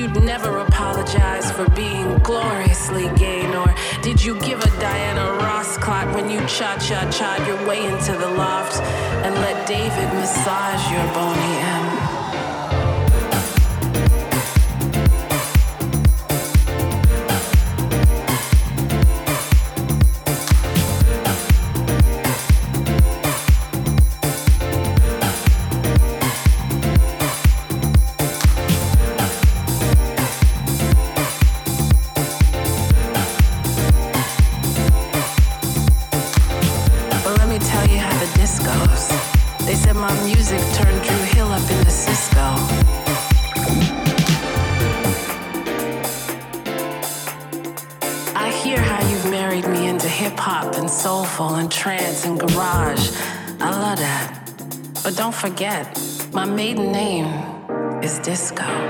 you'd never apologize for being gloriously gay, nor did you give a Diana Ross clock when you cha cha cha your way into the loft and let David massage your Boney M. But don't forget, my maiden name is Disco.